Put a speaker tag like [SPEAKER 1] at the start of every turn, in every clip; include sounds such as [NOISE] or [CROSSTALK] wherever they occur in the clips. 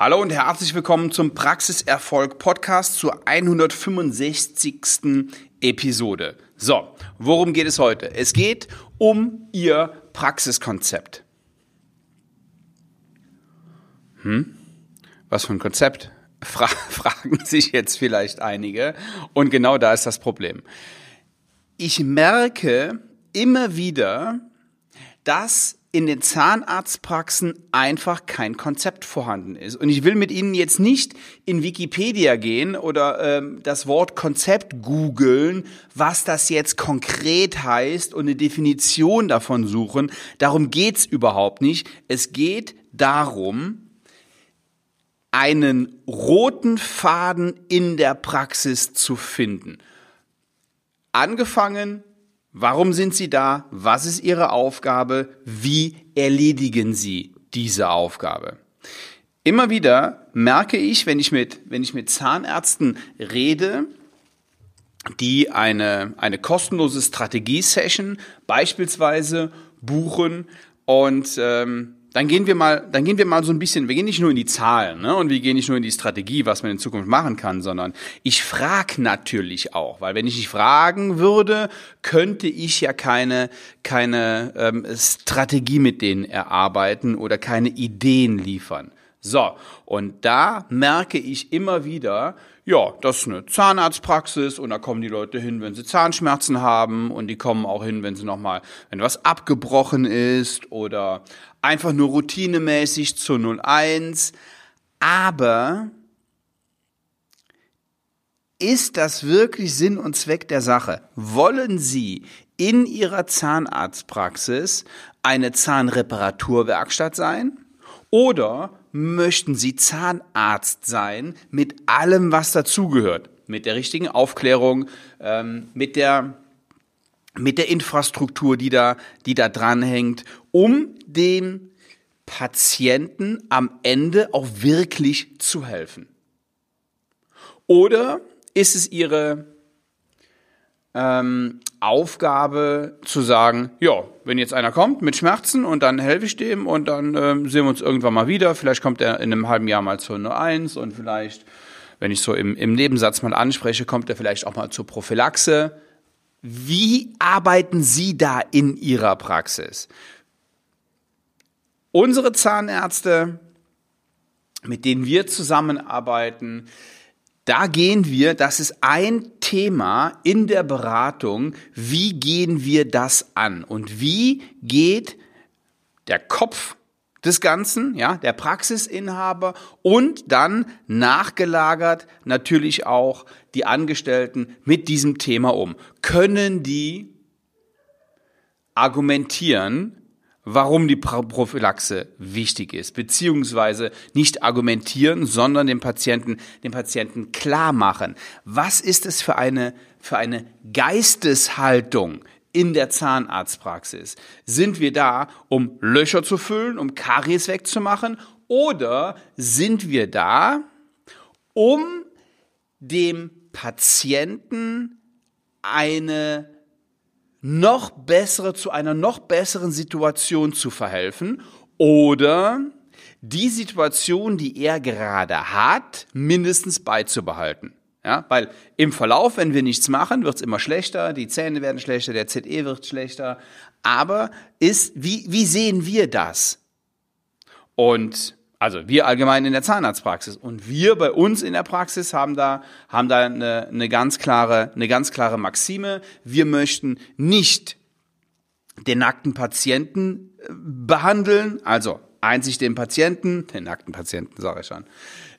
[SPEAKER 1] Hallo und herzlich willkommen zum Praxiserfolg Podcast zur 165. Episode. So, worum geht es heute? Es geht um Ihr Praxiskonzept. Hm? Was für ein Konzept? [LAUGHS] Fra fragen sich jetzt vielleicht einige. Und genau da ist das Problem. Ich merke immer wieder, dass in den Zahnarztpraxen einfach kein Konzept vorhanden ist. Und ich will mit Ihnen jetzt nicht in Wikipedia gehen oder ähm, das Wort Konzept googeln, was das jetzt konkret heißt und eine Definition davon suchen. Darum geht's überhaupt nicht. Es geht darum, einen roten Faden in der Praxis zu finden. Angefangen Warum sind Sie da? Was ist Ihre Aufgabe? Wie erledigen Sie diese Aufgabe? Immer wieder merke ich, wenn ich mit, wenn ich mit Zahnärzten rede, die eine, eine kostenlose Strategie-Session beispielsweise buchen und ähm, dann gehen wir mal, dann gehen wir mal so ein bisschen, wir gehen nicht nur in die Zahlen, ne, und wir gehen nicht nur in die Strategie, was man in Zukunft machen kann, sondern ich frage natürlich auch, weil wenn ich nicht fragen würde, könnte ich ja keine, keine ähm, Strategie mit denen erarbeiten oder keine Ideen liefern. So, und da merke ich immer wieder, ja, das ist eine Zahnarztpraxis und da kommen die Leute hin, wenn sie Zahnschmerzen haben und die kommen auch hin, wenn sie nochmal, wenn was abgebrochen ist oder einfach nur routinemäßig zu 01. Aber ist das wirklich Sinn und Zweck der Sache? Wollen Sie in Ihrer Zahnarztpraxis eine Zahnreparaturwerkstatt sein? Oder möchten Sie Zahnarzt sein mit allem, was dazugehört? Mit der richtigen Aufklärung, ähm, mit der mit der Infrastruktur, die da, die da dranhängt, um dem Patienten am Ende auch wirklich zu helfen? Oder ist es Ihre ähm, Aufgabe zu sagen, ja, wenn jetzt einer kommt mit Schmerzen und dann helfe ich dem und dann ähm, sehen wir uns irgendwann mal wieder, vielleicht kommt er in einem halben Jahr mal zur 01 und vielleicht, wenn ich so im, im Nebensatz mal anspreche, kommt er vielleicht auch mal zur Prophylaxe. Wie arbeiten Sie da in Ihrer Praxis? Unsere Zahnärzte, mit denen wir zusammenarbeiten, da gehen wir, das ist ein Thema in der Beratung, wie gehen wir das an und wie geht der Kopf des Ganzen, ja, der Praxisinhaber und dann nachgelagert natürlich auch die Angestellten mit diesem Thema um. Können die argumentieren, warum die Prophylaxe wichtig ist, beziehungsweise nicht argumentieren, sondern dem Patienten, dem Patienten klar machen, was ist es für eine, für eine Geisteshaltung, in der Zahnarztpraxis? Sind wir da, um Löcher zu füllen, um Karies wegzumachen? Oder sind wir da, um dem Patienten eine noch bessere, zu einer noch besseren Situation zu verhelfen? Oder die Situation, die er gerade hat, mindestens beizubehalten? Ja, weil im Verlauf, wenn wir nichts machen, wird es immer schlechter, die Zähne werden schlechter, der ZE wird schlechter. Aber ist, wie, wie sehen wir das? Und also wir allgemein in der Zahnarztpraxis und wir bei uns in der Praxis haben da haben da eine, eine ganz klare eine ganz klare Maxime. Wir möchten nicht den nackten Patienten äh, behandeln, also einzig den Patienten, den nackten Patienten sage ich schon,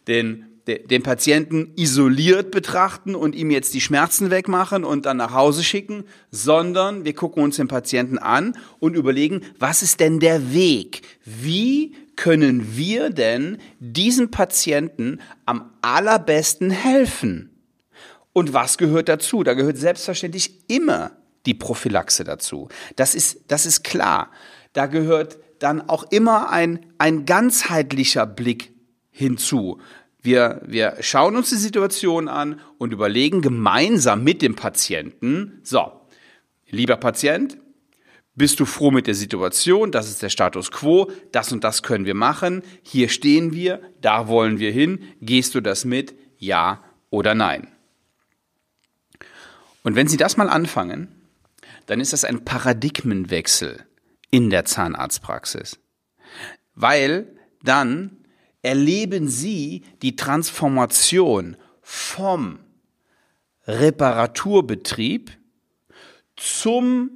[SPEAKER 1] den den Patienten isoliert betrachten und ihm jetzt die Schmerzen wegmachen und dann nach Hause schicken, sondern wir gucken uns den Patienten an und überlegen, was ist denn der Weg? Wie können wir denn diesem Patienten am allerbesten helfen? Und was gehört dazu? Da gehört selbstverständlich immer die Prophylaxe dazu. Das ist, das ist klar. Da gehört dann auch immer ein, ein ganzheitlicher Blick hinzu. Wir, wir schauen uns die Situation an und überlegen gemeinsam mit dem Patienten, so, lieber Patient, Bist du froh mit der Situation? Das ist der Status quo. Das und das können wir machen. Hier stehen wir. Da wollen wir hin. Gehst du das mit? Ja oder nein? Und wenn Sie das mal anfangen, dann ist das ein Paradigmenwechsel in der Zahnarztpraxis. Weil dann erleben Sie die Transformation vom Reparaturbetrieb zum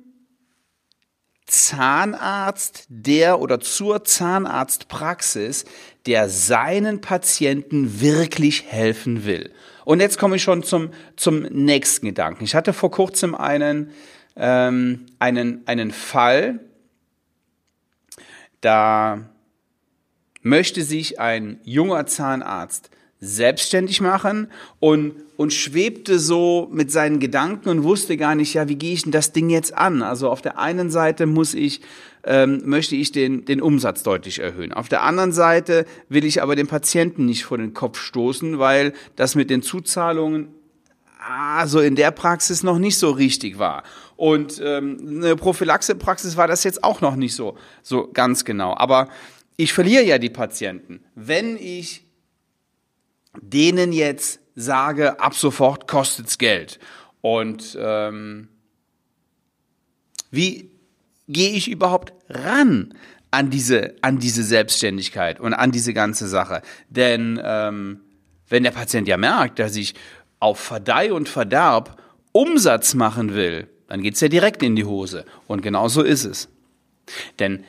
[SPEAKER 1] Zahnarzt, der oder zur Zahnarztpraxis, der seinen Patienten wirklich helfen will. Und jetzt komme ich schon zum, zum nächsten Gedanken. Ich hatte vor kurzem einen, ähm, einen, einen Fall, da möchte sich ein junger Zahnarzt selbstständig machen und, und schwebte so mit seinen Gedanken und wusste gar nicht, ja, wie gehe ich denn das Ding jetzt an? Also auf der einen Seite muss ich, ähm, möchte ich den, den Umsatz deutlich erhöhen. Auf der anderen Seite will ich aber den Patienten nicht vor den Kopf stoßen, weil das mit den Zuzahlungen also in der Praxis noch nicht so richtig war. Und ähm, eine Prophylaxe-Praxis war das jetzt auch noch nicht so, so ganz genau. Aber ich verliere ja die Patienten. Wenn ich denen jetzt sage, ab sofort kostet's Geld. Und ähm, wie gehe ich überhaupt ran an diese, an diese Selbstständigkeit und an diese ganze Sache? Denn ähm, wenn der Patient ja merkt, dass ich auf Verdeih und Verderb Umsatz machen will, dann geht's ja direkt in die Hose. Und genau so ist es. Denn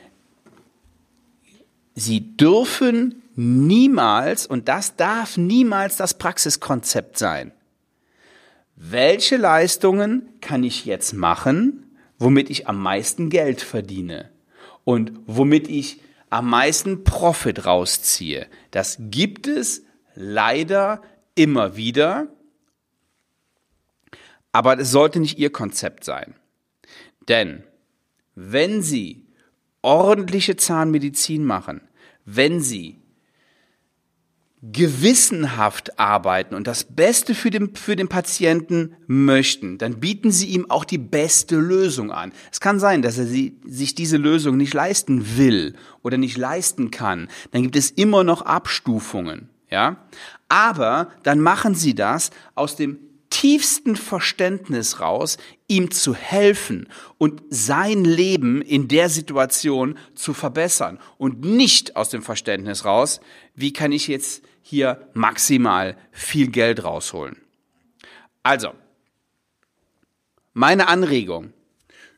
[SPEAKER 1] Sie dürfen niemals, und das darf niemals das Praxiskonzept sein, welche Leistungen kann ich jetzt machen, womit ich am meisten Geld verdiene und womit ich am meisten Profit rausziehe. Das gibt es leider immer wieder, aber es sollte nicht Ihr Konzept sein. Denn wenn Sie ordentliche Zahnmedizin machen, wenn Sie gewissenhaft arbeiten und das Beste für den, für den Patienten möchten, dann bieten Sie ihm auch die beste Lösung an. Es kann sein, dass er sie, sich diese Lösung nicht leisten will oder nicht leisten kann. Dann gibt es immer noch Abstufungen, ja. Aber dann machen Sie das aus dem tiefsten Verständnis raus, ihm zu helfen und sein Leben in der Situation zu verbessern und nicht aus dem Verständnis raus, wie kann ich jetzt hier maximal viel Geld rausholen. Also, meine Anregung,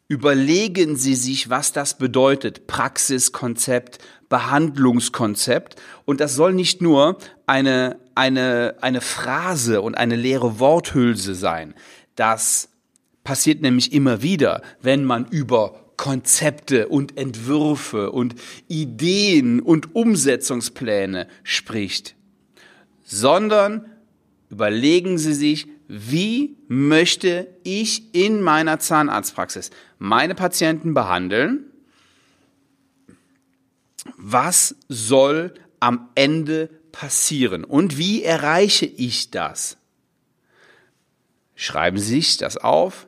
[SPEAKER 1] überlegen Sie sich, was das bedeutet, Praxiskonzept, Behandlungskonzept. Und das soll nicht nur eine, eine, eine Phrase und eine leere Worthülse sein. Das passiert nämlich immer wieder, wenn man über Konzepte und Entwürfe und Ideen und Umsetzungspläne spricht, sondern überlegen Sie sich, wie möchte ich in meiner Zahnarztpraxis meine Patienten behandeln? Was soll am Ende passieren? Und wie erreiche ich das? Schreiben Sie sich das auf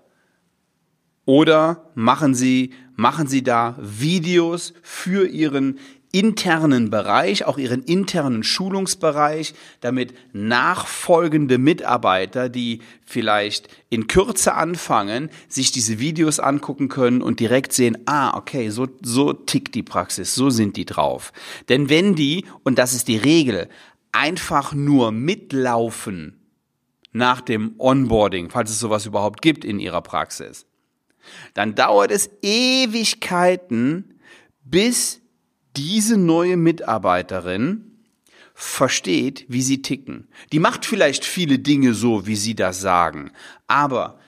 [SPEAKER 1] oder machen Sie, machen Sie da Videos für Ihren internen Bereich, auch ihren internen Schulungsbereich, damit nachfolgende Mitarbeiter, die vielleicht in Kürze anfangen, sich diese Videos angucken können und direkt sehen, ah, okay, so, so tickt die Praxis, so sind die drauf. Denn wenn die, und das ist die Regel, einfach nur mitlaufen nach dem Onboarding, falls es sowas überhaupt gibt in ihrer Praxis, dann dauert es Ewigkeiten, bis diese neue Mitarbeiterin versteht, wie sie ticken. Die macht vielleicht viele Dinge so, wie sie das sagen, aber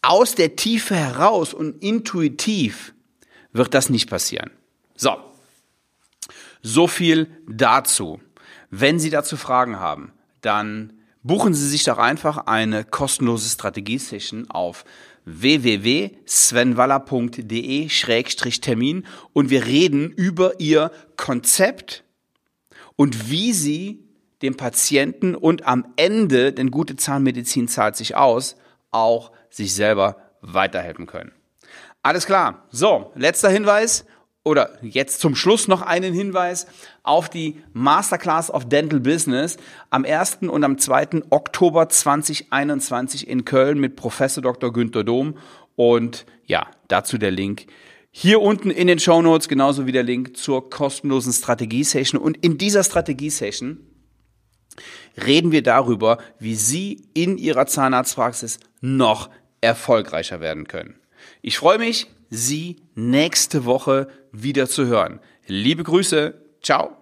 [SPEAKER 1] aus der Tiefe heraus und intuitiv wird das nicht passieren. So, so viel dazu. Wenn Sie dazu Fragen haben, dann buchen Sie sich doch einfach eine kostenlose Strategie-Session auf www.svenwaller.de-termin und wir reden über Ihr Konzept und wie Sie dem Patienten und am Ende, denn gute Zahnmedizin zahlt sich aus, auch sich selber weiterhelfen können. Alles klar. So, letzter Hinweis oder jetzt zum Schluss noch einen Hinweis auf die Masterclass of Dental Business am 1. und am 2. Oktober 2021 in Köln mit Professor Dr. Günther Dom. Und ja, dazu der Link hier unten in den Show Notes, genauso wie der Link zur kostenlosen Strategie-Session. Und in dieser Strategie-Session reden wir darüber, wie Sie in Ihrer Zahnarztpraxis noch erfolgreicher werden können. Ich freue mich, Sie nächste Woche wieder zu hören. Liebe Grüße. Ciao.